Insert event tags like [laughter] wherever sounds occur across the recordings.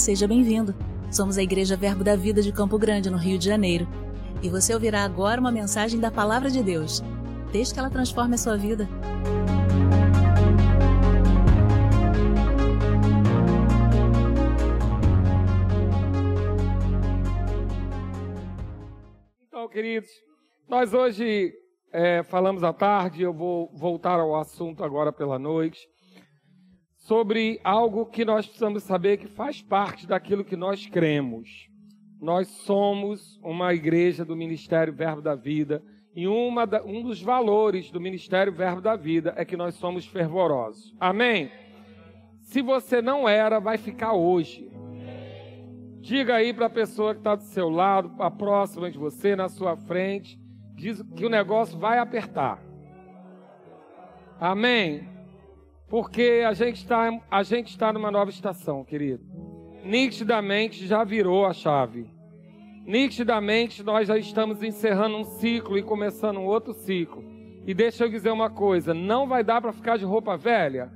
seja bem-vindo. Somos a Igreja Verbo da Vida de Campo Grande, no Rio de Janeiro. E você ouvirá agora uma mensagem da Palavra de Deus. Desde que ela transforme a sua vida. Então, queridos, nós hoje é, falamos à tarde, eu vou voltar ao assunto agora pela noite sobre algo que nós precisamos saber que faz parte daquilo que nós cremos. Nós somos uma igreja do Ministério Verbo da Vida e da, um dos valores do Ministério Verbo da Vida é que nós somos fervorosos. Amém? Se você não era, vai ficar hoje. Diga aí para a pessoa que está do seu lado, a próxima de você, na sua frente, diz que o negócio vai apertar. Amém? Porque a gente está a gente está numa nova estação, querido. Nitidamente já virou a chave. Nitidamente nós já estamos encerrando um ciclo e começando um outro ciclo. E deixa eu dizer uma coisa, não vai dar para ficar de roupa velha.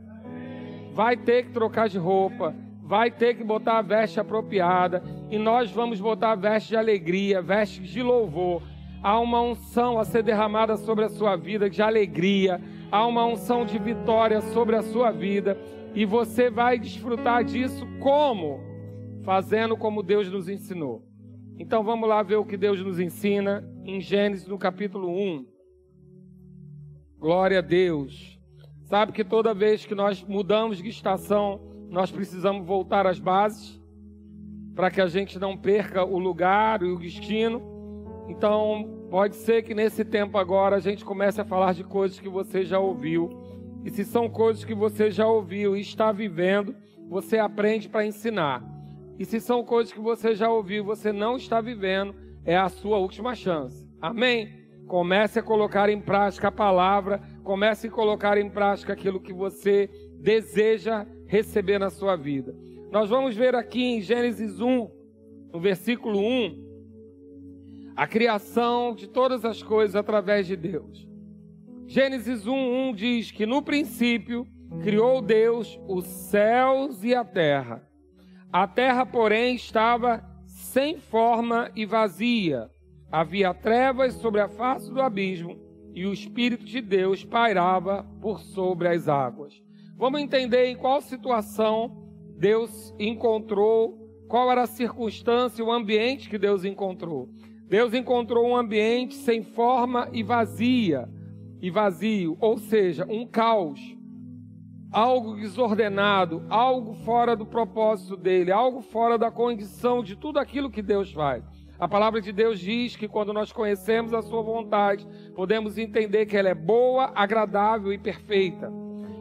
Vai ter que trocar de roupa, vai ter que botar a veste apropriada, e nós vamos botar a veste de alegria, veste de louvor. Há uma unção a ser derramada sobre a sua vida de alegria, há uma unção de vitória sobre a sua vida e você vai desfrutar disso como? Fazendo como Deus nos ensinou. Então vamos lá ver o que Deus nos ensina em Gênesis no capítulo 1. Glória a Deus. Sabe que toda vez que nós mudamos de estação, nós precisamos voltar às bases para que a gente não perca o lugar e o destino. Então, pode ser que nesse tempo agora a gente comece a falar de coisas que você já ouviu. E se são coisas que você já ouviu e está vivendo, você aprende para ensinar. E se são coisas que você já ouviu e você não está vivendo, é a sua última chance. Amém? Comece a colocar em prática a palavra, comece a colocar em prática aquilo que você deseja receber na sua vida. Nós vamos ver aqui em Gênesis 1, no versículo 1, a criação de todas as coisas através de Deus. Gênesis 1:1 diz que no princípio criou Deus os céus e a terra. A terra, porém, estava sem forma e vazia. Havia trevas sobre a face do abismo e o Espírito de Deus pairava por sobre as águas. Vamos entender em qual situação Deus encontrou, qual era a circunstância, o ambiente que Deus encontrou. Deus encontrou um ambiente sem forma e vazia, e vazio, ou seja, um caos, algo desordenado, algo fora do propósito dele, algo fora da condição de tudo aquilo que Deus faz. A palavra de Deus diz que quando nós conhecemos a sua vontade, podemos entender que ela é boa, agradável e perfeita.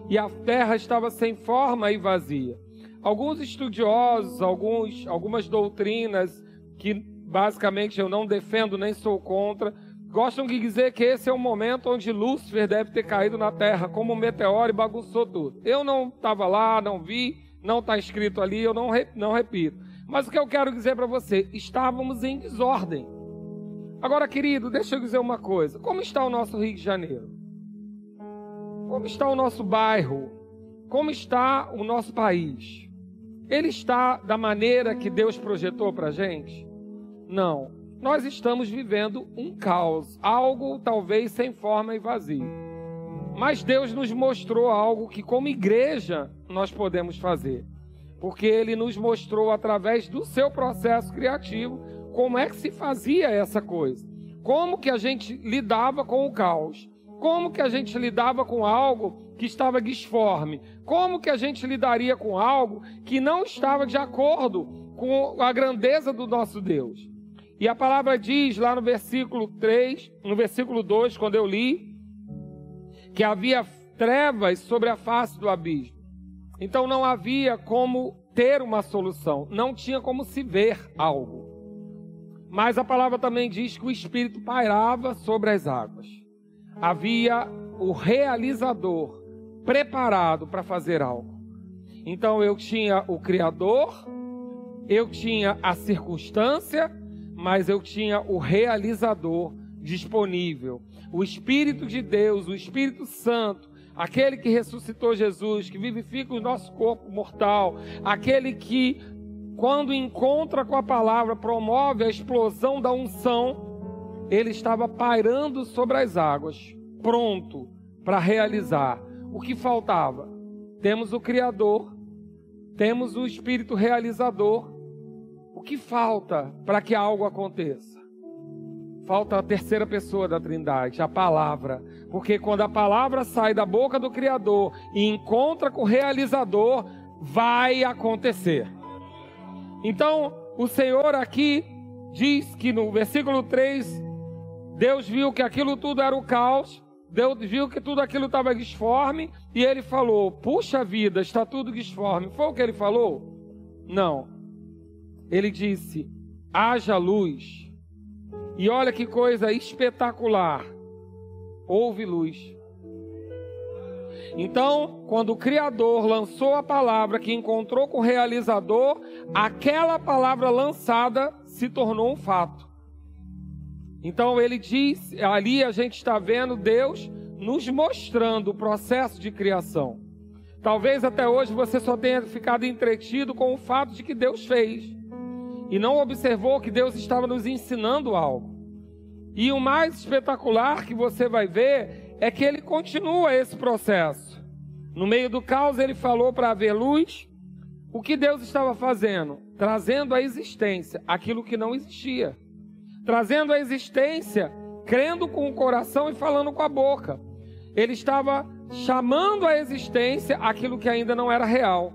E a terra estava sem forma e vazia. Alguns estudiosos, alguns, algumas doutrinas que basicamente eu não defendo nem sou contra, gostam de dizer que esse é o momento onde Lúcifer deve ter caído na Terra como um meteoro e bagunçou tudo. Eu não estava lá, não vi, não está escrito ali, eu não, não repito. Mas o que eu quero dizer para você, estávamos em desordem. Agora, querido, deixa eu dizer uma coisa: como está o nosso Rio de Janeiro? Como está o nosso bairro? Como está o nosso país? Ele está da maneira que Deus projetou para a gente? Não. Nós estamos vivendo um caos, algo talvez sem forma e vazio. Mas Deus nos mostrou algo que, como igreja, nós podemos fazer. Porque Ele nos mostrou, através do seu processo criativo, como é que se fazia essa coisa. Como que a gente lidava com o caos. Como que a gente lidava com algo que estava disforme. Como que a gente lidaria com algo que não estava de acordo com a grandeza do nosso Deus. E a palavra diz lá no versículo 3, no versículo 2, quando eu li, que havia trevas sobre a face do abismo. Então não havia como ter uma solução, não tinha como se ver algo. Mas a palavra também diz que o Espírito pairava sobre as águas. Havia o realizador preparado para fazer algo. Então eu tinha o Criador, eu tinha a circunstância, mas eu tinha o realizador disponível. O Espírito de Deus, o Espírito Santo, aquele que ressuscitou Jesus, que vivifica o nosso corpo mortal, aquele que quando encontra com a palavra, promove a explosão da unção, ele estava pairando sobre as águas, pronto para realizar. O que faltava? Temos o Criador, temos o Espírito realizador. Que falta para que algo aconteça? Falta a terceira pessoa da Trindade, a palavra. Porque quando a palavra sai da boca do Criador e encontra com o realizador, vai acontecer. Então, o Senhor aqui diz que no versículo 3, Deus viu que aquilo tudo era o caos, Deus viu que tudo aquilo estava disforme, e ele falou: Puxa vida, está tudo disforme. Foi o que ele falou? Não. Ele disse: haja luz. E olha que coisa espetacular. Houve luz. Então, quando o Criador lançou a palavra que encontrou com o realizador, aquela palavra lançada se tornou um fato. Então ele diz, ali a gente está vendo Deus nos mostrando o processo de criação. Talvez até hoje você só tenha ficado entretido com o fato de que Deus fez e não observou que Deus estava nos ensinando algo. E o mais espetacular que você vai ver é que ele continua esse processo. No meio do caos, ele falou para haver luz. O que Deus estava fazendo? Trazendo à existência aquilo que não existia. Trazendo à existência, crendo com o coração e falando com a boca. Ele estava chamando à existência aquilo que ainda não era real.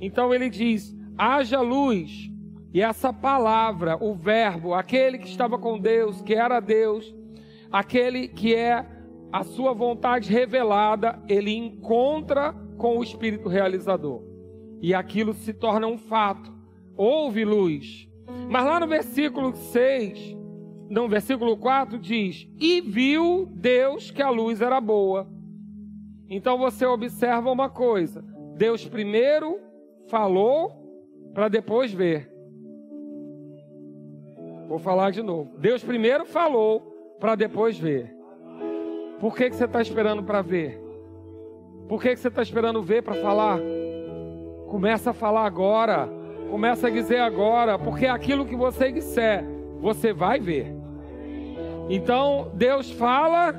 Então ele diz: haja luz. E essa palavra, o Verbo, aquele que estava com Deus, que era Deus, aquele que é a sua vontade revelada, ele encontra com o Espírito realizador. E aquilo se torna um fato. Houve luz. Mas lá no versículo 6, no versículo 4 diz: E viu Deus que a luz era boa. Então você observa uma coisa: Deus primeiro falou para depois ver. Vou falar de novo. Deus primeiro falou para depois ver. Por que, que você está esperando para ver? Por que, que você está esperando ver para falar? Começa a falar agora. Começa a dizer agora. Porque aquilo que você disser, você vai ver. Então, Deus fala,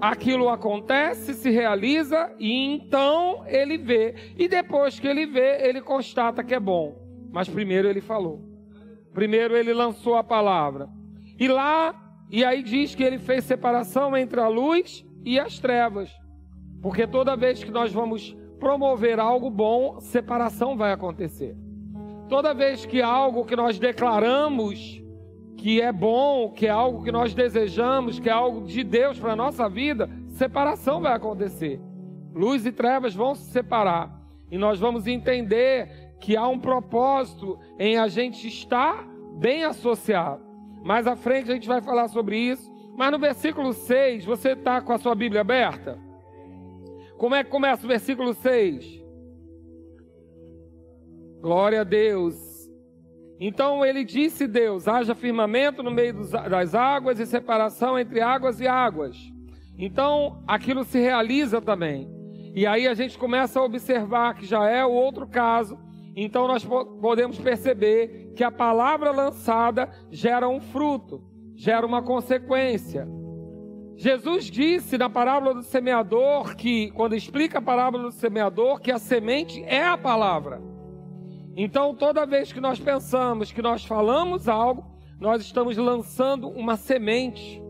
aquilo acontece, se realiza e então ele vê. E depois que ele vê, ele constata que é bom. Mas primeiro ele falou. Primeiro ele lançou a palavra. E lá, e aí diz que ele fez separação entre a luz e as trevas. Porque toda vez que nós vamos promover algo bom, separação vai acontecer. Toda vez que algo que nós declaramos que é bom, que é algo que nós desejamos, que é algo de Deus para a nossa vida, separação vai acontecer. Luz e trevas vão se separar. E nós vamos entender que há um propósito em a gente estar bem associado. Mais à frente a gente vai falar sobre isso. Mas no versículo 6, você está com a sua Bíblia aberta? Como é que começa o versículo 6? Glória a Deus. Então ele disse Deus: haja firmamento no meio das águas e separação entre águas e águas. Então aquilo se realiza também. E aí a gente começa a observar que já é o outro caso então nós podemos perceber que a palavra lançada gera um fruto, gera uma consequência. Jesus disse na parábola do semeador que, quando explica a parábola do semeador, que a semente é a palavra. Então, toda vez que nós pensamos que nós falamos algo, nós estamos lançando uma semente,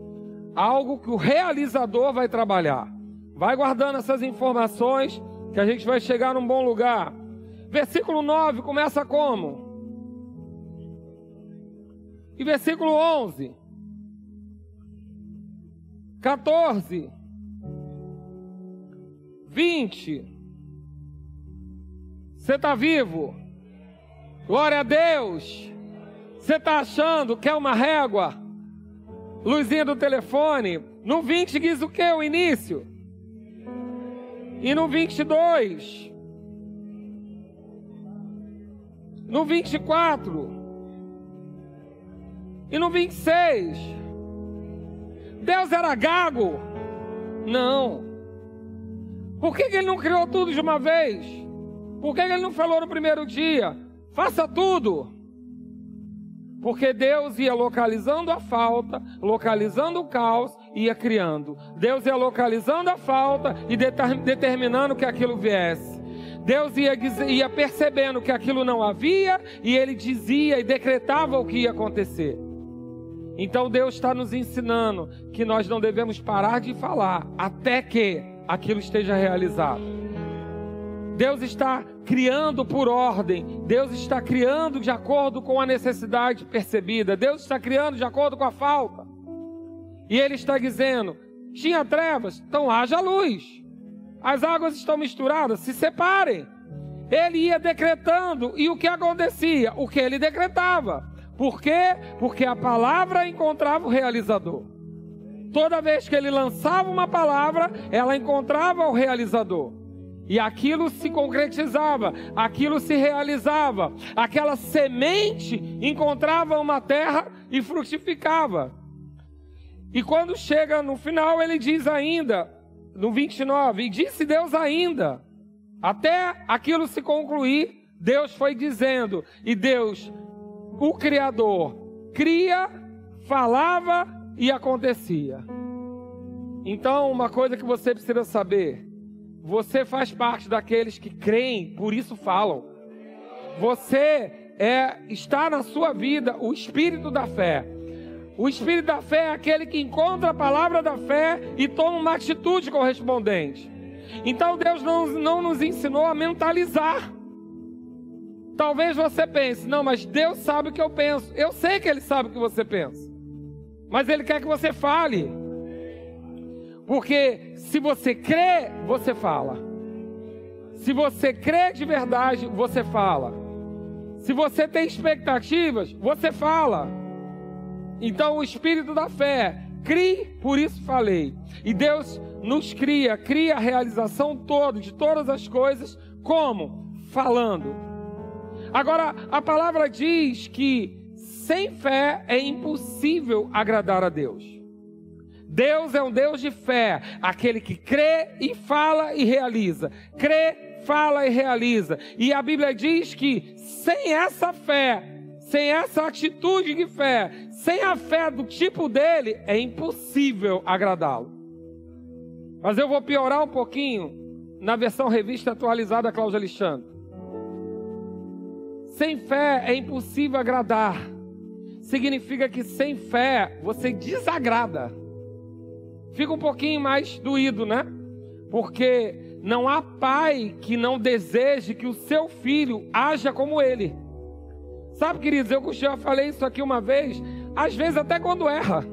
algo que o realizador vai trabalhar. Vai guardando essas informações, que a gente vai chegar num bom lugar. Versículo 9 começa como? E versículo 11, 14, 20. Você está vivo? Glória a Deus. Você está achando que é uma régua? Luzinha do telefone. No 20 diz o que? O início. E no 22 no 24 e no 26. Deus era gago? Não. Por que, que ele não criou tudo de uma vez? Por que, que ele não falou no primeiro dia? faça tudo. Porque Deus ia localizando a falta, localizando o caos ia criando. Deus ia localizando a falta e determinando que aquilo viesse. Deus ia, ia percebendo que aquilo não havia e ele dizia e decretava o que ia acontecer. Então Deus está nos ensinando que nós não devemos parar de falar até que aquilo esteja realizado. Deus está criando por ordem, Deus está criando de acordo com a necessidade percebida, Deus está criando de acordo com a falta. E Ele está dizendo: tinha trevas, então haja luz. As águas estão misturadas, se separem. Ele ia decretando, e o que acontecia? O que ele decretava. Por quê? Porque a palavra encontrava o realizador. Toda vez que ele lançava uma palavra, ela encontrava o realizador. E aquilo se concretizava, aquilo se realizava, aquela semente encontrava uma terra e frutificava. E quando chega no final, ele diz ainda, no 29, e disse Deus ainda, até aquilo se concluir, Deus foi dizendo, e Deus, o Criador, cria, falava e acontecia. Então, uma coisa que você precisa saber, você faz parte daqueles que creem, por isso falam. Você é está na sua vida o espírito da fé. O espírito da fé é aquele que encontra a palavra da fé e toma uma atitude correspondente. Então Deus não, não nos ensinou a mentalizar. Talvez você pense, não, mas Deus sabe o que eu penso. Eu sei que Ele sabe o que você pensa. Mas Ele quer que você fale. Porque se você crê, você fala. Se você crê de verdade, você fala. Se você tem expectativas, você fala. Então o espírito da fé, crie, por isso falei. E Deus nos cria, cria a realização toda de todas as coisas, como? Falando. Agora, a palavra diz que sem fé é impossível agradar a Deus. Deus é um Deus de fé, aquele que crê e fala e realiza. Crê, fala e realiza. E a Bíblia diz que sem essa fé, sem essa atitude de fé, sem a fé do tipo dele, é impossível agradá-lo. Mas eu vou piorar um pouquinho na versão revista atualizada Cláudia Alexandre. Sem fé é impossível agradar. Significa que sem fé você desagrada fica um pouquinho mais doído, né? Porque não há pai que não deseje que o seu filho haja como ele. Sabe, queridos, eu já falei isso aqui uma vez, às vezes até quando erra.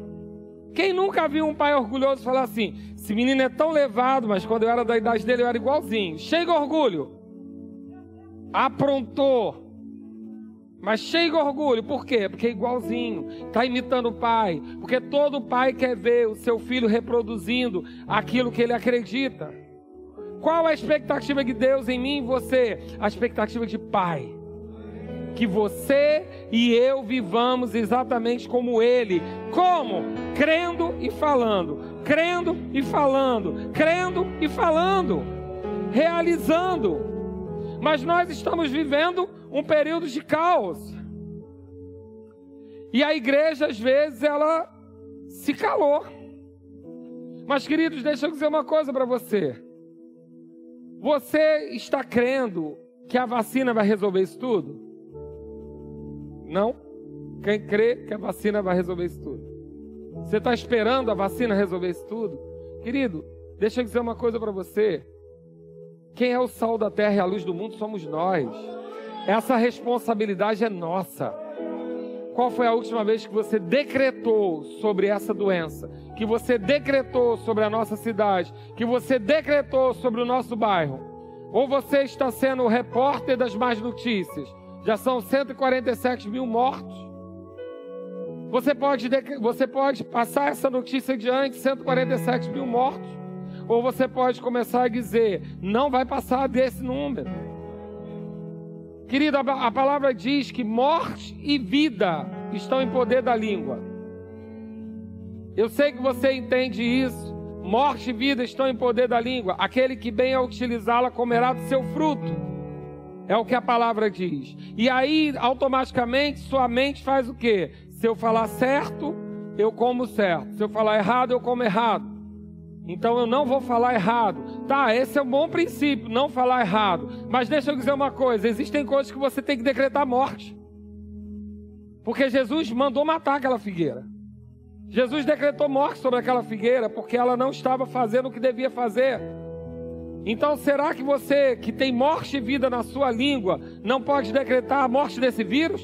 Quem nunca viu um pai orgulhoso falar assim: esse menino é tão levado, mas quando eu era da idade dele eu era igualzinho, de orgulho, aprontou, mas de orgulho, por quê? Porque é igualzinho, está imitando o pai. Porque todo pai quer ver o seu filho reproduzindo aquilo que ele acredita. Qual a expectativa de Deus em mim e você? A expectativa de pai. Que você e eu vivamos exatamente como ele. Como? Crendo e falando. Crendo e falando. Crendo e falando. Realizando. Mas nós estamos vivendo um período de caos. E a igreja, às vezes, ela se calou. Mas, queridos, deixa eu dizer uma coisa para você. Você está crendo que a vacina vai resolver isso tudo? Não? Quem crê que a vacina vai resolver isso tudo? Você está esperando a vacina resolver isso tudo? Querido, deixa eu dizer uma coisa para você. Quem é o sal da terra e a luz do mundo somos nós. Essa responsabilidade é nossa. Qual foi a última vez que você decretou sobre essa doença? Que você decretou sobre a nossa cidade? Que você decretou sobre o nosso bairro? Ou você está sendo o repórter das más notícias? Já são 147 mil mortos. Você pode, você pode passar essa notícia adiante, 147 mil mortos. Ou você pode começar a dizer, não vai passar desse número. Querido, a palavra diz que morte e vida estão em poder da língua. Eu sei que você entende isso. Morte e vida estão em poder da língua. Aquele que bem a utilizá-la comerá do seu fruto. É o que a palavra diz. E aí, automaticamente, sua mente faz o quê? Se eu falar certo, eu como certo. Se eu falar errado, eu como errado. Então eu não vou falar errado. Tá, esse é um bom princípio, não falar errado. Mas deixa eu dizer uma coisa: existem coisas que você tem que decretar morte. Porque Jesus mandou matar aquela figueira. Jesus decretou morte sobre aquela figueira porque ela não estava fazendo o que devia fazer. Então, será que você que tem morte e vida na sua língua não pode decretar a morte desse vírus?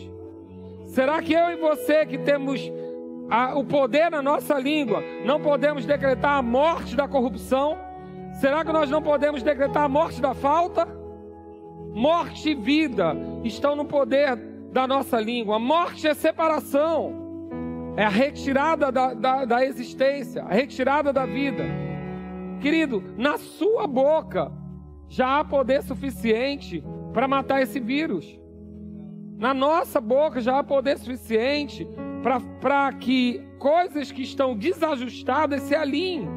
Será que eu e você que temos a, o poder na nossa língua não podemos decretar a morte da corrupção? Será que nós não podemos decretar a morte da falta? Morte e vida estão no poder da nossa língua. Morte é separação, é a retirada da, da, da existência, a retirada da vida. Querido, na sua boca já há poder suficiente para matar esse vírus. Na nossa boca já há poder suficiente para que coisas que estão desajustadas se alinhem.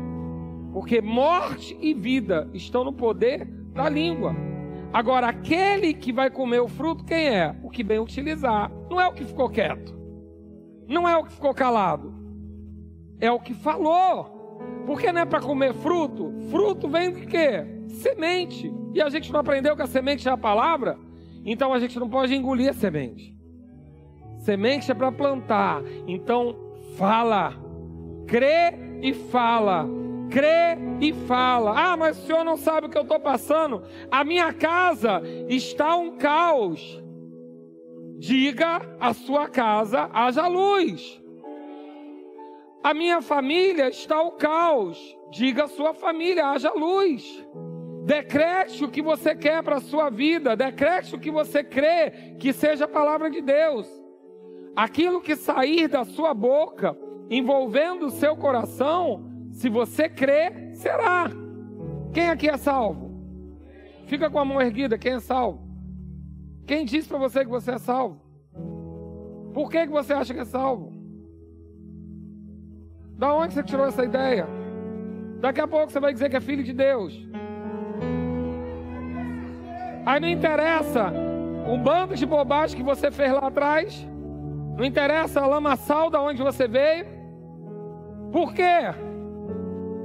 Porque morte e vida estão no poder da língua. Agora, aquele que vai comer o fruto, quem é? O que bem utilizar. Não é o que ficou quieto. Não é o que ficou calado. É o que falou. Porque não é para comer fruto? Fruto vem de quê? Semente. E a gente não aprendeu que a semente é a palavra? Então a gente não pode engolir a semente. Semente é para plantar. Então fala. Crê e fala. Crê e fala. Ah, mas o senhor não sabe o que eu estou passando. A minha casa está um caos. Diga a sua casa, haja luz. A minha família está o caos. Diga à sua família, haja luz. Decrete o que você quer para a sua vida. Decrete o que você crê que seja a palavra de Deus. Aquilo que sair da sua boca, envolvendo o seu coração, se você crê, será. Quem aqui é salvo? Fica com a mão erguida, quem é salvo? Quem disse para você que você é salvo? Por que, que você acha que é salvo? Da onde você tirou essa ideia? Daqui a pouco você vai dizer que é filho de Deus. Aí não interessa um bando de bobagem que você fez lá atrás. Não interessa a lamaçal da onde você veio. Por quê?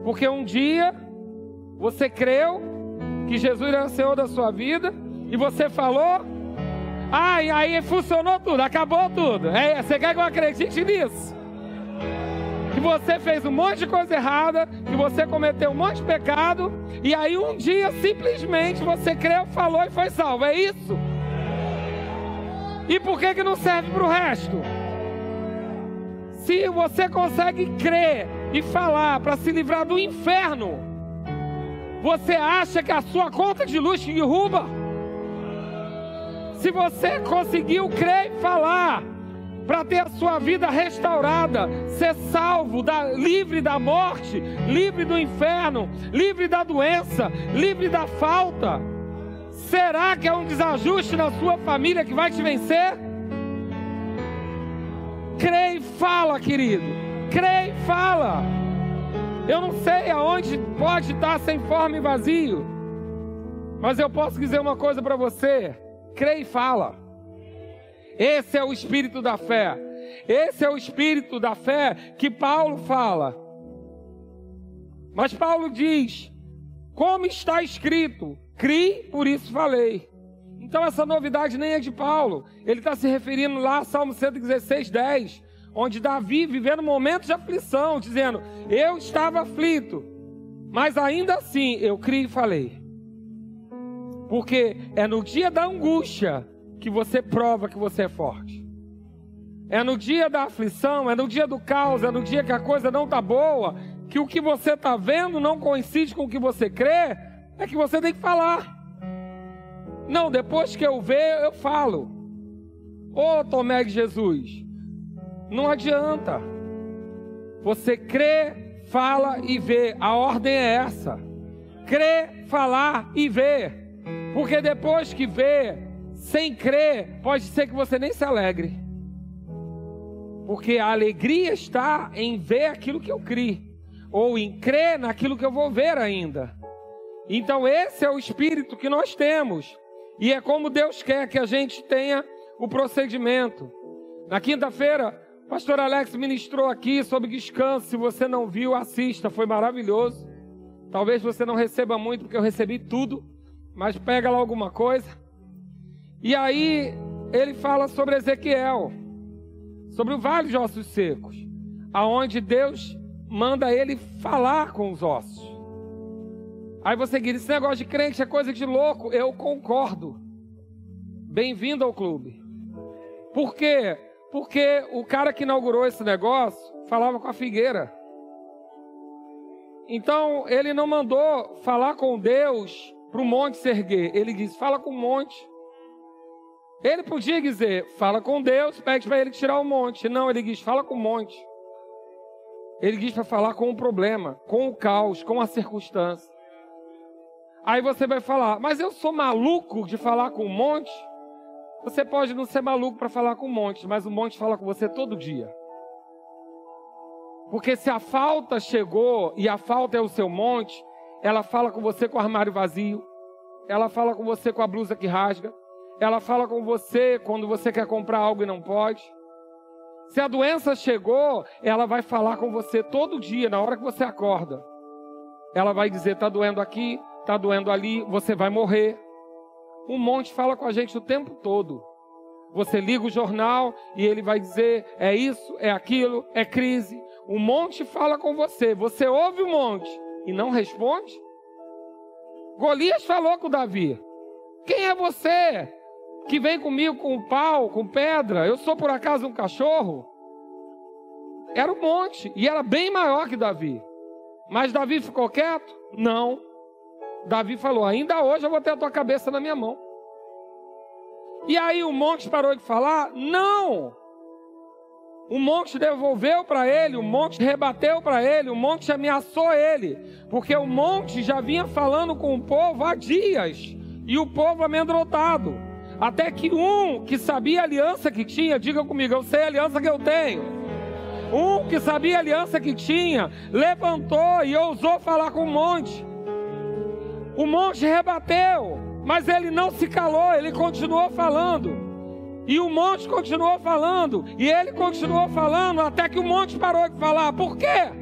Porque um dia você creu que Jesus era o Senhor da sua vida e você falou, ah, e aí funcionou tudo, acabou tudo. É, você quer que eu acredite nisso? Que você fez um monte de coisa errada, que você cometeu um monte de pecado, e aí um dia simplesmente você creu, falou e foi salvo. É isso? E por que, que não serve para o resto? Se você consegue crer e falar para se livrar do inferno, você acha que a sua conta de luz te derruba? Se você conseguiu crer e falar para ter a sua vida restaurada, ser salvo, da, livre da morte, livre do inferno, livre da doença, livre da falta. Será que é um desajuste na sua família que vai te vencer? Crê e fala, querido. Crê e fala. Eu não sei aonde pode estar sem forma e vazio, mas eu posso dizer uma coisa para você: crê e fala. Esse é o espírito da fé. Esse é o espírito da fé que Paulo fala. Mas Paulo diz: como está escrito, crie, por isso falei. Então essa novidade nem é de Paulo. Ele está se referindo lá a Salmo 116, 10, onde Davi vivendo momentos de aflição, dizendo: Eu estava aflito, mas ainda assim eu criei e falei. Porque é no dia da angústia que você prova que você é forte. É no dia da aflição, é no dia do caos, é no dia que a coisa não está boa, que o que você está vendo não coincide com o que você crê, é que você tem que falar. Não, depois que eu ver, eu falo. Ô Tomé de Jesus, não adianta. Você crê, fala e vê. A ordem é essa. Crê, falar e ver. Porque depois que vê, sem crer, pode ser que você nem se alegre. Porque a alegria está em ver aquilo que eu criei, ou em crer naquilo que eu vou ver ainda. Então, esse é o espírito que nós temos. E é como Deus quer que a gente tenha o procedimento. Na quinta-feira, o pastor Alex ministrou aqui sobre descanso. Se você não viu, assista, foi maravilhoso. Talvez você não receba muito, porque eu recebi tudo, mas pega lá alguma coisa. E aí, ele fala sobre Ezequiel, sobre o vale de ossos secos, aonde Deus manda ele falar com os ossos. Aí você diz: esse negócio de crente é coisa de louco. Eu concordo. Bem-vindo ao clube. Por quê? Porque o cara que inaugurou esse negócio falava com a figueira. Então ele não mandou falar com Deus para o monte se erguer. Ele disse: fala com o monte. Ele podia dizer: fala com Deus, pede para ele tirar o monte. Não, ele diz: fala com o monte. Ele diz para falar com o problema, com o caos, com a circunstância. Aí você vai falar, mas eu sou maluco de falar com um monte? Você pode não ser maluco para falar com um monte, mas o monte fala com você todo dia. Porque se a falta chegou e a falta é o seu monte, ela fala com você com o armário vazio, ela fala com você com a blusa que rasga, ela fala com você quando você quer comprar algo e não pode. Se a doença chegou, ela vai falar com você todo dia, na hora que você acorda. Ela vai dizer: está doendo aqui, está doendo ali, você vai morrer. Um monte fala com a gente o tempo todo. Você liga o jornal e ele vai dizer: é isso, é aquilo, é crise. O monte fala com você, você ouve o monte e não responde. Golias falou com Davi: Quem é você que vem comigo com pau, com pedra? Eu sou por acaso um cachorro? Era um monte e era bem maior que Davi. Mas Davi ficou quieto? Não. Davi falou: Ainda hoje eu vou ter a tua cabeça na minha mão. E aí o monte parou de falar? Não! O monte devolveu para ele, o monte rebateu para ele, o monte ameaçou ele, porque o monte já vinha falando com o povo há dias e o povo amedrontado. Até que um que sabia a aliança que tinha, diga comigo, eu sei a aliança que eu tenho. Um que sabia a aliança que tinha, levantou e ousou falar com o monte. O monte rebateu, mas ele não se calou, ele continuou falando. E o monte continuou falando, e ele continuou falando, até que o monte parou de falar. Por quê?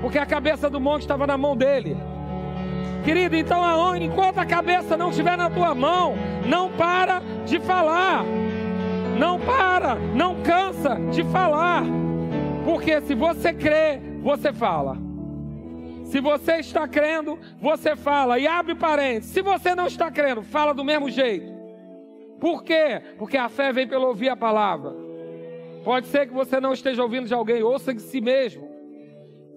Porque a cabeça do monte estava na mão dele. Querido, então enquanto a cabeça não estiver na tua mão, não para de falar. Não para, não cansa de falar. Porque se você crê, você fala. Se você está crendo, você fala. E abre parênteses. Se você não está crendo, fala do mesmo jeito. Por quê? Porque a fé vem pelo ouvir a palavra. Pode ser que você não esteja ouvindo de alguém, ouça de si mesmo.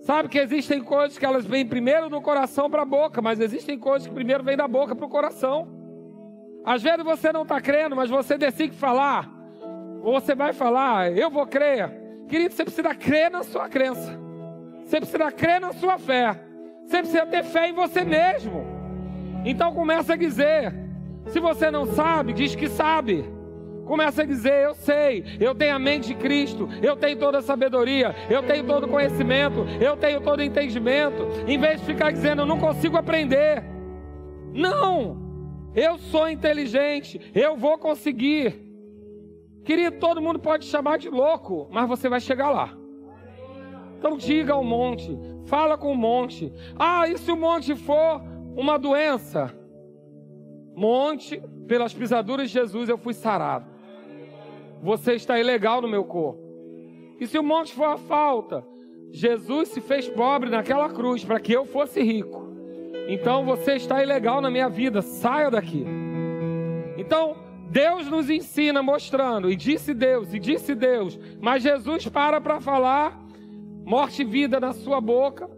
Sabe que existem coisas que elas vêm primeiro do coração para a boca, mas existem coisas que primeiro vêm da boca para o coração. Às vezes você não está crendo, mas você decide falar. Ou você vai falar, eu vou crer. Querido, você precisa crer na sua crença. Você precisa crer na sua fé. Você precisa ter fé em você mesmo. Então começa a dizer. Se você não sabe, diz que sabe. Começa a dizer: Eu sei, eu tenho a mente de Cristo, eu tenho toda a sabedoria, eu tenho todo o conhecimento, eu tenho todo o entendimento. Em vez de ficar dizendo: Eu não consigo aprender. Não, eu sou inteligente, eu vou conseguir. Querido, todo mundo pode chamar de louco, mas você vai chegar lá. Então diga ao monte, fala com o monte. Ah, e se o monte for uma doença? Monte, pelas pisaduras de Jesus eu fui sarado. Você está ilegal no meu corpo. E se o monte for a falta? Jesus se fez pobre naquela cruz para que eu fosse rico. Então você está ilegal na minha vida, saia daqui. Então, Deus nos ensina mostrando, e disse Deus, e disse Deus, mas Jesus para para falar morte e vida na sua boca,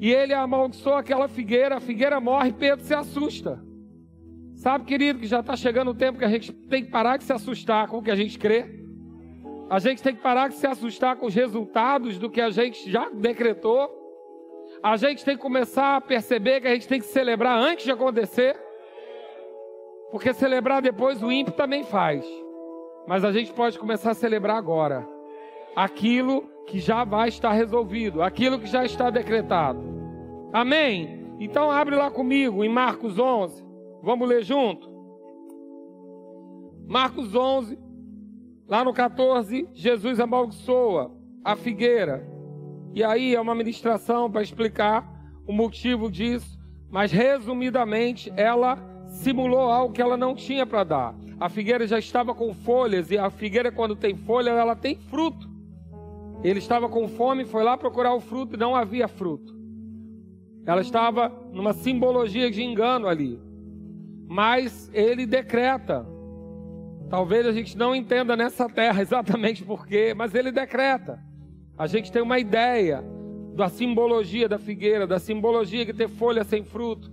e ele amaldiçoa aquela figueira, a figueira morre, Pedro se assusta. Sabe, querido, que já está chegando o tempo que a gente tem que parar de se assustar com o que a gente crê. A gente tem que parar de se assustar com os resultados do que a gente já decretou. A gente tem que começar a perceber que a gente tem que celebrar antes de acontecer. Porque celebrar depois o ímpio também faz. Mas a gente pode começar a celebrar agora. Aquilo que já vai estar resolvido, aquilo que já está decretado. Amém? Então abre lá comigo em Marcos 11. Vamos ler junto? Marcos 11, lá no 14, Jesus amaldiçoa a figueira. E aí é uma ministração para explicar o motivo disso, mas resumidamente ela simulou algo que ela não tinha para dar. A figueira já estava com folhas e a figueira quando tem folha, ela tem fruto. Ele estava com fome, foi lá procurar o fruto e não havia fruto. Ela estava numa simbologia de engano ali. Mas ele decreta. Talvez a gente não entenda nessa terra exatamente porquê, mas ele decreta. A gente tem uma ideia da simbologia da figueira, da simbologia de ter folha sem fruto.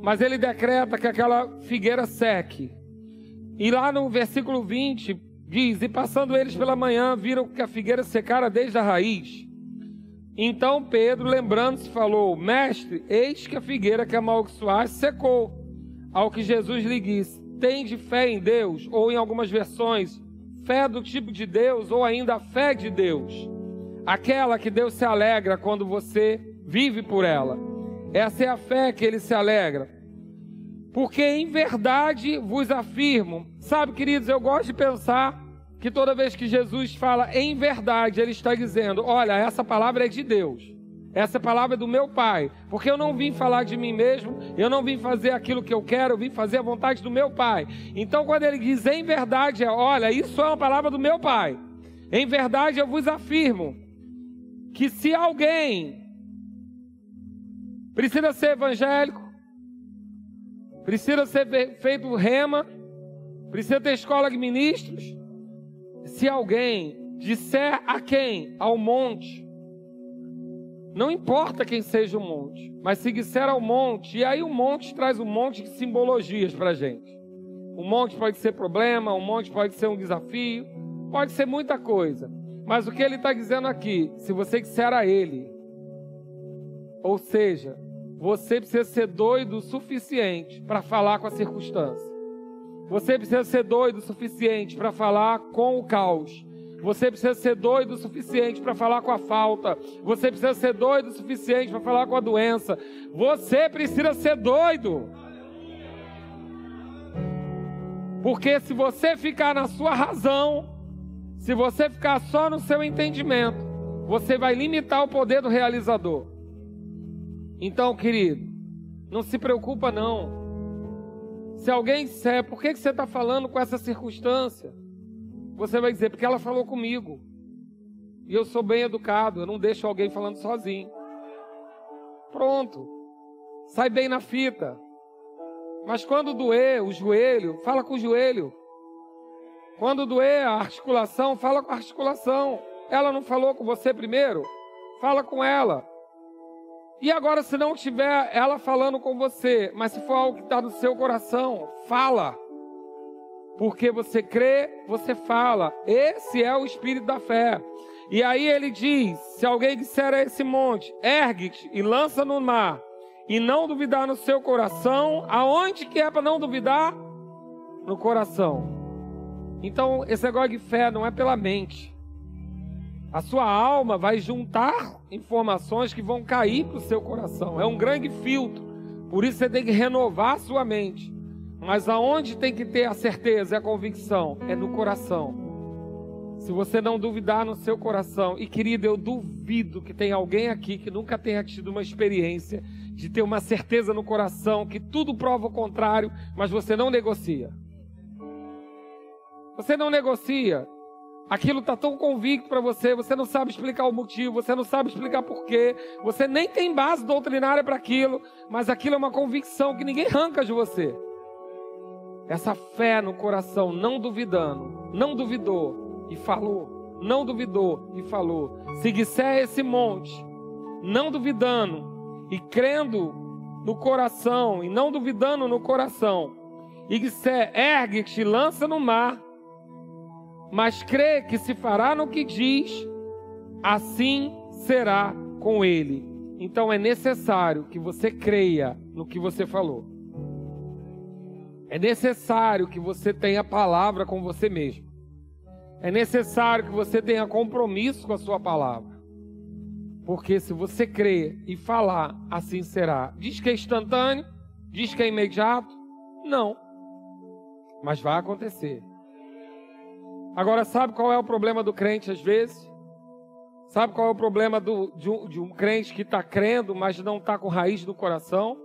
Mas ele decreta que aquela figueira seque. E lá no versículo 20 diz: E passando eles pela manhã, viram que a figueira secara desde a raiz. Então Pedro, lembrando-se, falou: Mestre, eis que a figueira que amaldiçoaste secou. Ao que Jesus lhe disse: Tende fé em Deus, ou em algumas versões, fé do tipo de Deus, ou ainda fé de Deus. Aquela que Deus se alegra quando você vive por ela. Essa é a fé que ele se alegra. Porque em verdade vos afirmo, sabe, queridos, eu gosto de pensar que toda vez que Jesus fala em verdade, ele está dizendo: olha, essa palavra é de Deus. Essa palavra é do meu Pai, porque eu não vim falar de mim mesmo, eu não vim fazer aquilo que eu quero, eu vim fazer a vontade do meu Pai. Então, quando ele diz em verdade, é: olha, isso é uma palavra do meu Pai. Em verdade, eu vos afirmo que se alguém precisa ser evangélico, precisa ser feito rema, precisa ter escola de ministros. Se alguém disser a quem? Ao monte. Não importa quem seja o monte, mas se disser ao monte, e aí o monte traz um monte de simbologias para a gente. O monte pode ser problema, o monte pode ser um desafio, pode ser muita coisa. Mas o que ele está dizendo aqui, se você disser a ele, ou seja, você precisa ser doido o suficiente para falar com a circunstância. Você precisa ser doido o suficiente para falar com o caos. Você precisa ser doido o suficiente para falar com a falta. Você precisa ser doido o suficiente para falar com a doença. Você precisa ser doido. Porque se você ficar na sua razão, se você ficar só no seu entendimento, você vai limitar o poder do realizador. Então, querido, não se preocupa não. Se alguém disser, por que você está falando com essa circunstância? Você vai dizer, porque ela falou comigo. E eu sou bem educado, eu não deixo alguém falando sozinho. Pronto. Sai bem na fita. Mas quando doer o joelho, fala com o joelho. Quando doer a articulação, fala com a articulação. Ela não falou com você primeiro? Fala com ela. E agora, se não tiver ela falando com você, mas se for algo que está no seu coração, fala. Porque você crê, você fala. Esse é o espírito da fé. E aí ele diz: se alguém disser a esse monte, ergue-te e lança no mar, e não duvidar no seu coração, aonde que é para não duvidar? No coração. Então, esse negócio de fé não é pela mente. A sua alma vai juntar informações que vão cair para o seu coração. É um grande filtro. Por isso você tem que renovar a sua mente. Mas aonde tem que ter a certeza e a convicção? É no coração. Se você não duvidar no seu coração, e querido, eu duvido que tenha alguém aqui que nunca tenha tido uma experiência de ter uma certeza no coração que tudo prova o contrário, mas você não negocia. Você não negocia. Aquilo está tão convicto para você, você não sabe explicar o motivo, você não sabe explicar porquê, você nem tem base doutrinária para aquilo, mas aquilo é uma convicção que ninguém arranca de você. Essa fé no coração, não duvidando, não duvidou e falou, não duvidou e falou. Se disser esse monte, não duvidando e crendo no coração e não duvidando no coração, e disser, ergue-te, lança no mar, mas crê que se fará no que diz, assim será com ele. Então é necessário que você creia no que você falou. É necessário que você tenha palavra com você mesmo. É necessário que você tenha compromisso com a sua palavra. Porque se você crer e falar, assim será. Diz que é instantâneo? Diz que é imediato? Não. Mas vai acontecer. Agora, sabe qual é o problema do crente às vezes? Sabe qual é o problema do, de, um, de um crente que está crendo, mas não está com raiz no coração?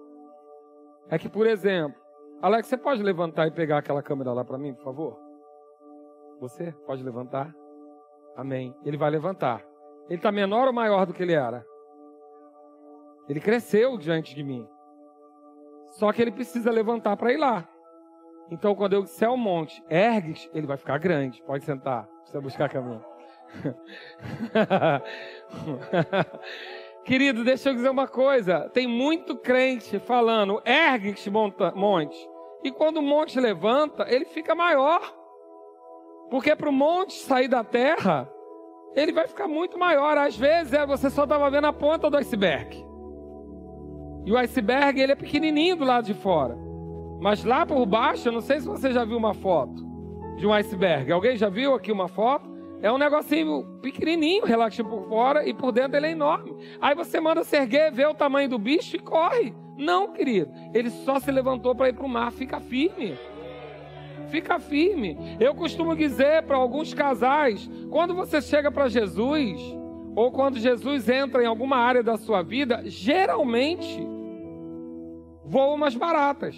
É que, por exemplo, Alex, você pode levantar e pegar aquela câmera lá para mim, por favor? Você pode levantar? Amém. Ele vai levantar. Ele está menor ou maior do que ele era? Ele cresceu diante de mim. Só que ele precisa levantar para ir lá. Então, quando eu disser ao monte, ergue, ele vai ficar grande. Pode sentar. Precisa buscar câmera. [laughs] Querido, deixa eu dizer uma coisa. Tem muito crente falando, ergue-te monte. E quando o monte levanta, ele fica maior. Porque para o monte sair da terra, ele vai ficar muito maior. Às vezes, é, você só estava vendo a ponta do iceberg. E o iceberg, ele é pequenininho do lado de fora. Mas lá por baixo, eu não sei se você já viu uma foto de um iceberg. Alguém já viu aqui uma foto? É um negocinho pequenininho, relativo por fora, e por dentro ele é enorme. Aí você manda se erguer, vê o tamanho do bicho e corre. Não, querido. Ele só se levantou para ir para o mar. Fica firme. Fica firme. Eu costumo dizer para alguns casais: quando você chega para Jesus, ou quando Jesus entra em alguma área da sua vida, geralmente voam umas baratas.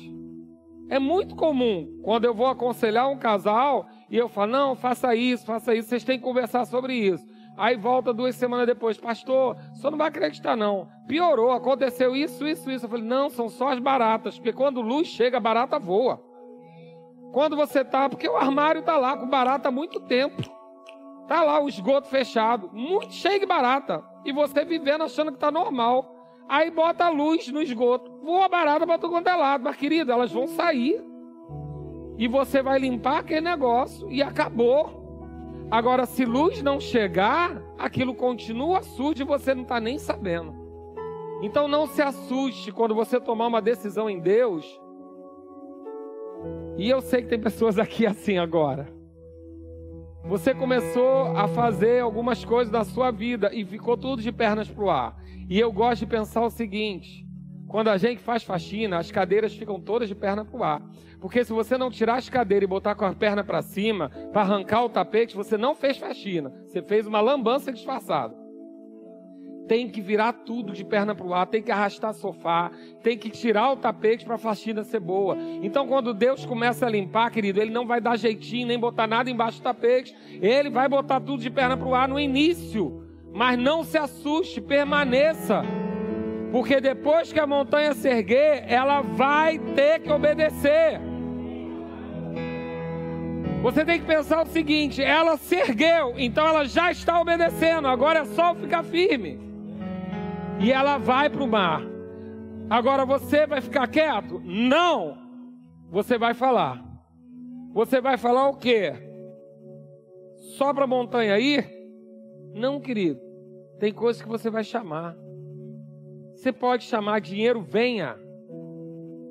É muito comum quando eu vou aconselhar um casal e eu falo, não, faça isso, faça isso, vocês têm que conversar sobre isso. Aí volta duas semanas depois, pastor, só não vai acreditar não. Piorou, aconteceu isso, isso, isso. Eu falei, não, são só as baratas, porque quando luz chega, barata voa. Quando você tá, porque o armário tá lá com barata há muito tempo. Tá lá o esgoto fechado, muito cheio de barata. E você vivendo achando que tá normal. Aí bota a luz no esgoto, voa barata para todo é lado. Mas, querido, elas vão sair. E você vai limpar aquele negócio e acabou. Agora, se luz não chegar, aquilo continua sujo e você não está nem sabendo. Então não se assuste quando você tomar uma decisão em Deus. E eu sei que tem pessoas aqui [laughs] assim agora. Você começou a fazer algumas coisas da sua vida e ficou tudo de pernas para o ar. E eu gosto de pensar o seguinte: quando a gente faz faxina, as cadeiras ficam todas de perna para o ar. Porque se você não tirar as cadeiras e botar com a perna para cima, para arrancar o tapete, você não fez faxina. Você fez uma lambança disfarçada. Tem que virar tudo de perna para o ar, tem que arrastar sofá, tem que tirar o tapete para a faxina ser boa. Então, quando Deus começa a limpar, querido, Ele não vai dar jeitinho, nem botar nada embaixo do tapete. Ele vai botar tudo de perna para o ar no início. Mas não se assuste, permaneça. Porque depois que a montanha se erguer, ela vai ter que obedecer. Você tem que pensar o seguinte: ela se ergueu, então ela já está obedecendo, agora é só ficar firme. E ela vai para o mar. Agora você vai ficar quieto? Não! Você vai falar. Você vai falar o quê? Só para a montanha ir? Não, querido. Tem coisas que você vai chamar. Você pode chamar dinheiro, venha.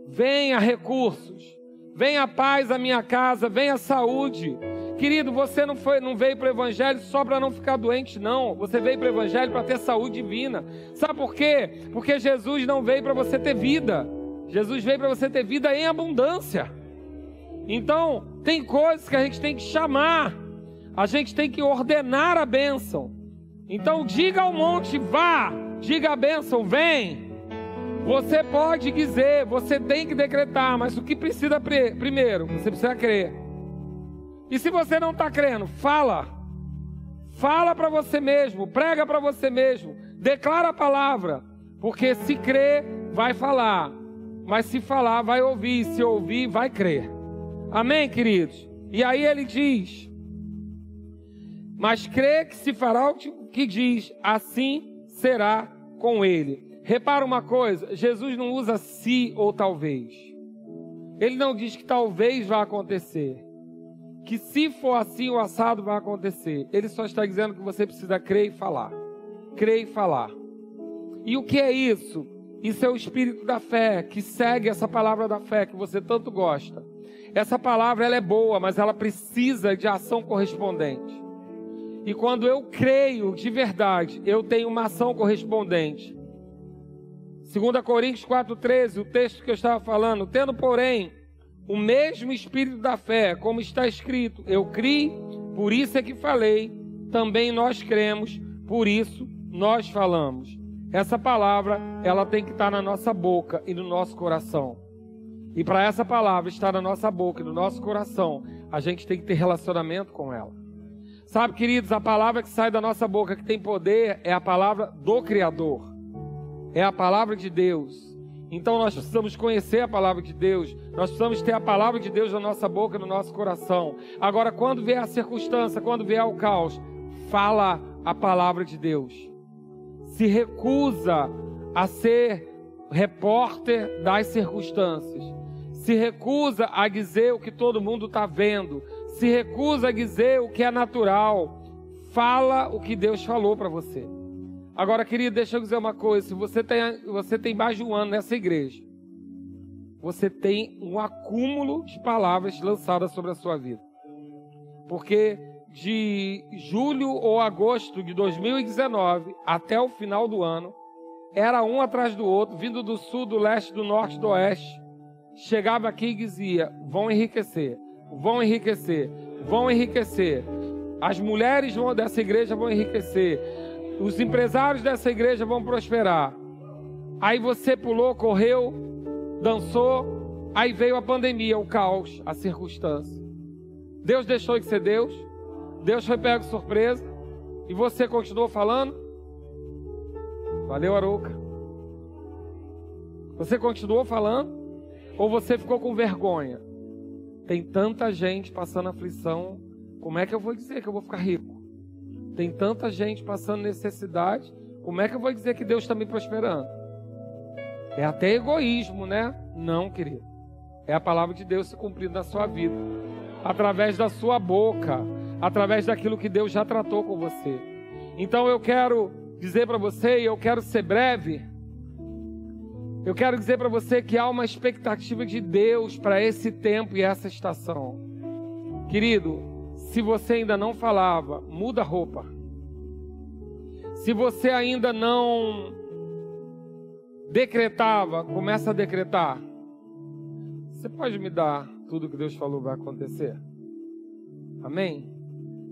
Venha recursos. Venha paz à minha casa, venha saúde. Querido, você não, foi, não veio para o Evangelho só para não ficar doente, não. Você veio para o Evangelho para ter saúde divina. Sabe por quê? Porque Jesus não veio para você ter vida. Jesus veio para você ter vida em abundância. Então, tem coisas que a gente tem que chamar. A gente tem que ordenar a bênção. Então, diga ao monte, vá. Diga a bênção, vem. Você pode dizer, você tem que decretar, mas o que precisa primeiro? Você precisa crer. E se você não está crendo, fala. Fala para você mesmo, prega para você mesmo, declara a palavra, porque se crer, vai falar, mas se falar, vai ouvir, se ouvir, vai crer. Amém, queridos? E aí ele diz: Mas crê que se fará o que diz, assim será com ele. Repara uma coisa: Jesus não usa se ou talvez. Ele não diz que talvez vá acontecer. Que se for assim, o assado vai acontecer. Ele só está dizendo que você precisa crer e falar. Crer e falar. E o que é isso? Isso é o espírito da fé, que segue essa palavra da fé que você tanto gosta. Essa palavra ela é boa, mas ela precisa de ação correspondente. E quando eu creio de verdade, eu tenho uma ação correspondente. 2 Coríntios 4,13, o texto que eu estava falando, tendo, porém, o mesmo espírito da fé, como está escrito, eu criei, Por isso é que falei, também nós cremos, por isso nós falamos. Essa palavra, ela tem que estar na nossa boca e no nosso coração. E para essa palavra estar na nossa boca e no nosso coração, a gente tem que ter relacionamento com ela. Sabe, queridos, a palavra que sai da nossa boca que tem poder é a palavra do Criador. É a palavra de Deus. Então nós precisamos conhecer a palavra de Deus, nós precisamos ter a palavra de Deus na nossa boca, no nosso coração. Agora, quando vier a circunstância, quando vier o caos, fala a palavra de Deus. Se recusa a ser repórter das circunstâncias. Se recusa a dizer o que todo mundo está vendo. Se recusa a dizer o que é natural. Fala o que Deus falou para você. Agora, querido, deixa eu dizer uma coisa. Se você tem, você tem mais de um ano nessa igreja, você tem um acúmulo de palavras lançadas sobre a sua vida. Porque de julho ou agosto de 2019 até o final do ano, era um atrás do outro, vindo do sul, do leste, do norte, do oeste. Chegava aqui e dizia: vão enriquecer, vão enriquecer, vão enriquecer. As mulheres dessa igreja vão enriquecer os empresários dessa igreja vão prosperar. Aí você pulou, correu, dançou, aí veio a pandemia, o caos, a circunstância. Deus deixou de ser Deus, Deus foi pego surpresa, e você continuou falando? Valeu, Arouca. Você continuou falando? Ou você ficou com vergonha? Tem tanta gente passando aflição, como é que eu vou dizer que eu vou ficar rico? Tem tanta gente passando necessidade. Como é que eu vou dizer que Deus está me prosperando? É até egoísmo, né? Não, querido. É a palavra de Deus se cumprindo na sua vida. Através da sua boca. Através daquilo que Deus já tratou com você. Então eu quero dizer para você, e eu quero ser breve. Eu quero dizer para você que há uma expectativa de Deus para esse tempo e essa estação. Querido, se você ainda não falava, muda a roupa. Se você ainda não decretava, começa a decretar. Você pode me dar tudo que Deus falou vai acontecer? Amém?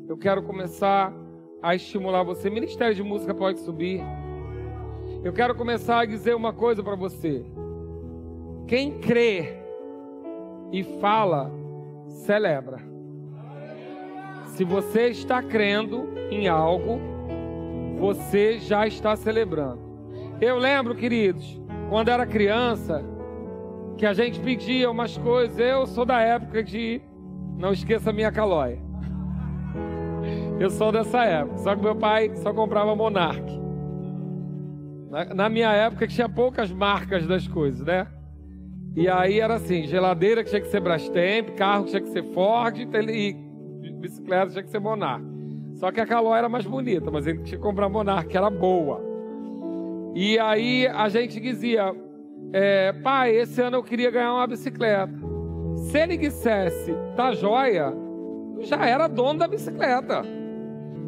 Eu quero começar a estimular você. Ministério de Música pode subir. Eu quero começar a dizer uma coisa para você. Quem crê e fala, celebra. Se você está crendo em algo, você já está celebrando. Eu lembro, queridos, quando era criança, que a gente pedia umas coisas. Eu sou da época de. Não esqueça minha calóia. Eu sou dessa época. Só que meu pai só comprava Monarch. Na, na minha época tinha poucas marcas das coisas, né? E aí era assim: geladeira que tinha que ser Brastemp, carro que tinha que ser Ford e bicicleta tinha que ser Monarch. Só que a Caló era mais bonita, mas ele tinha que comprar Monarch, que era boa. E aí a gente dizia, é, pai, esse ano eu queria ganhar uma bicicleta. Se ele dissesse, tá joia, já era dono da bicicleta.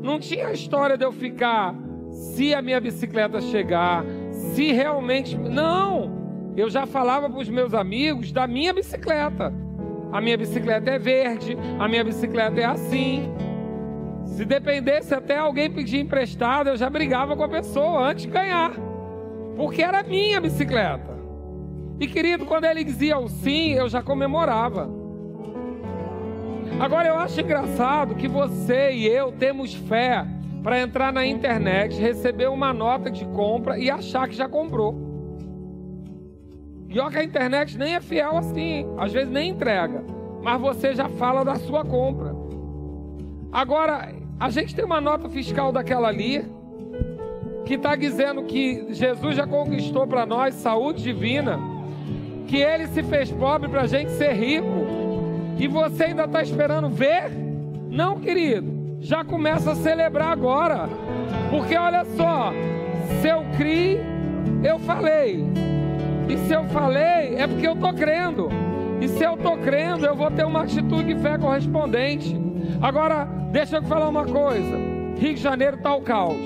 Não tinha história de eu ficar, se a minha bicicleta chegar, se realmente. Não! Eu já falava para os meus amigos da minha bicicleta a minha bicicleta é verde, a minha bicicleta é assim. Se dependesse até alguém pedir emprestado, eu já brigava com a pessoa antes de ganhar, porque era minha bicicleta. E querido, quando ele dizia o sim, eu já comemorava. Agora eu acho engraçado que você e eu temos fé para entrar na internet, receber uma nota de compra e achar que já comprou. Pior que a internet nem é fiel assim, às vezes nem entrega, mas você já fala da sua compra. Agora, a gente tem uma nota fiscal daquela ali, que está dizendo que Jesus já conquistou para nós saúde divina, que ele se fez pobre para a gente ser rico, e você ainda está esperando ver? Não, querido, já começa a celebrar agora, porque olha só, se eu criei, eu falei, e se eu falei, é porque eu estou crendo. E se eu estou crendo, eu vou ter uma atitude de fé correspondente. Agora, deixa eu falar uma coisa: Rio de Janeiro está o caos.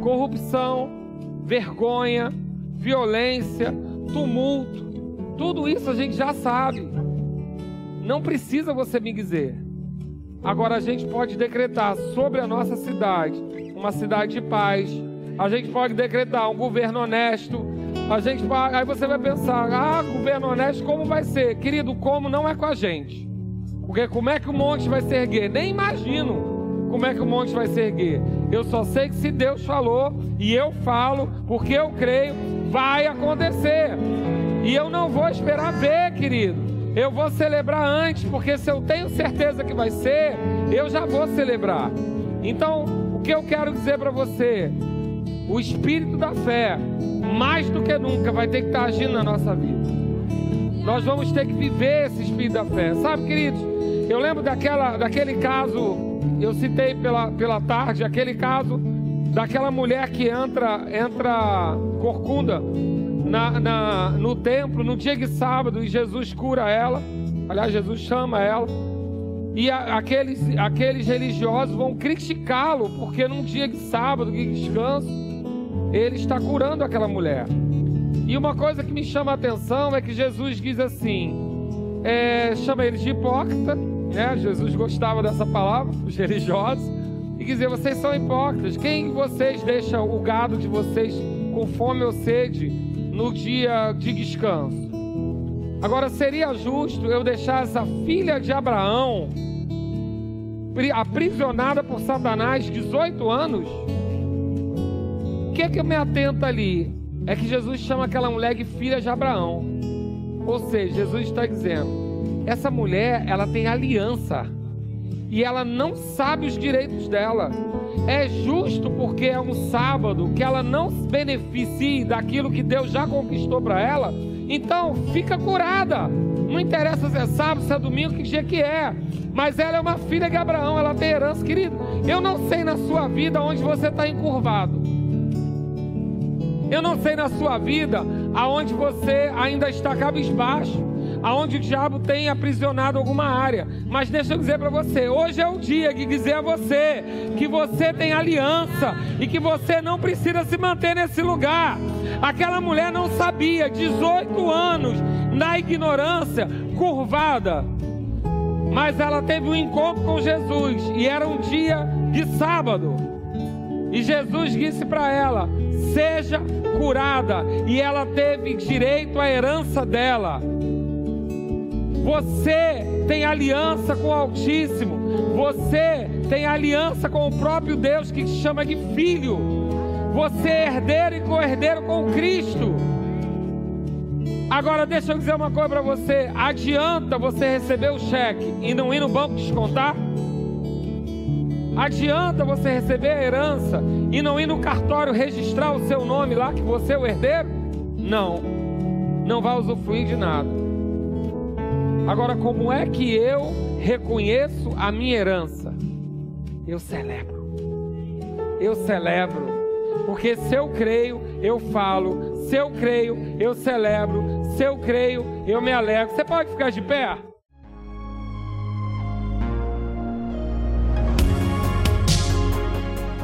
Corrupção, vergonha, violência, tumulto. Tudo isso a gente já sabe. Não precisa você me dizer. Agora a gente pode decretar sobre a nossa cidade uma cidade de paz. A gente pode decretar um governo honesto. A gente aí você vai pensar, ah, governo honesto, como vai ser? Querido, como não é com a gente. Porque como é que o monte vai se erguer? Nem imagino como é que o monte vai se erguer. Eu só sei que se Deus falou e eu falo, porque eu creio, vai acontecer. E eu não vou esperar ver, querido. Eu vou celebrar antes, porque se eu tenho certeza que vai ser, eu já vou celebrar. Então, o que eu quero dizer para você? O espírito da fé, mais do que nunca, vai ter que estar agindo na nossa vida. Nós vamos ter que viver esse espírito da fé. Sabe, queridos, eu lembro daquela, daquele caso, eu citei pela, pela tarde, aquele caso daquela mulher que entra, entra corcunda na, na, no templo no dia de sábado e Jesus cura ela. Aliás, Jesus chama ela. E a, aqueles, aqueles religiosos vão criticá-lo, porque num dia de sábado, de descanso, ele está curando aquela mulher. E uma coisa que me chama a atenção é que Jesus diz assim: é, chama eles de hipócrita, né? Jesus gostava dessa palavra, os religiosos, e dizer: vocês são hipócritas. Quem vocês deixa o gado de vocês com fome ou sede no dia de descanso? Agora, seria justo eu deixar essa filha de Abraão aprisionada por Satanás 18 anos? O que é que eu me atento ali? É que Jesus chama aquela mulher de filha de Abraão. Ou seja, Jesus está dizendo: essa mulher, ela tem aliança e ela não sabe os direitos dela. É justo porque é um sábado que ela não se beneficie daquilo que Deus já conquistou para ela então, fica curada. Não interessa se é sábado, se é domingo, que dia que é. Mas ela é uma filha de Abraão, ela tem herança, querido. Eu não sei na sua vida onde você está encurvado. Eu não sei na sua vida aonde você ainda está cabisbaixo aonde o diabo tem aprisionado alguma área. Mas deixa eu dizer para você, hoje é o dia de dizer a você que você tem aliança e que você não precisa se manter nesse lugar. Aquela mulher não sabia, 18 anos na ignorância, curvada. Mas ela teve um encontro com Jesus e era um dia de sábado. E Jesus disse para ela: seja curada. E ela teve direito à herança dela. Você tem aliança com o Altíssimo. Você tem aliança com o próprio Deus que te chama de filho. Você é herdeiro e co-herdeiro com Cristo. Agora deixa eu dizer uma coisa para você. Adianta você receber o cheque e não ir no banco descontar? Adianta você receber a herança e não ir no cartório registrar o seu nome lá que você é o herdeiro? Não. Não vai usufruir de nada. Agora, como é que eu reconheço a minha herança? Eu celebro. Eu celebro. Porque se eu creio, eu falo. Se eu creio, eu celebro. Se eu creio, eu me alegro. Você pode ficar de pé?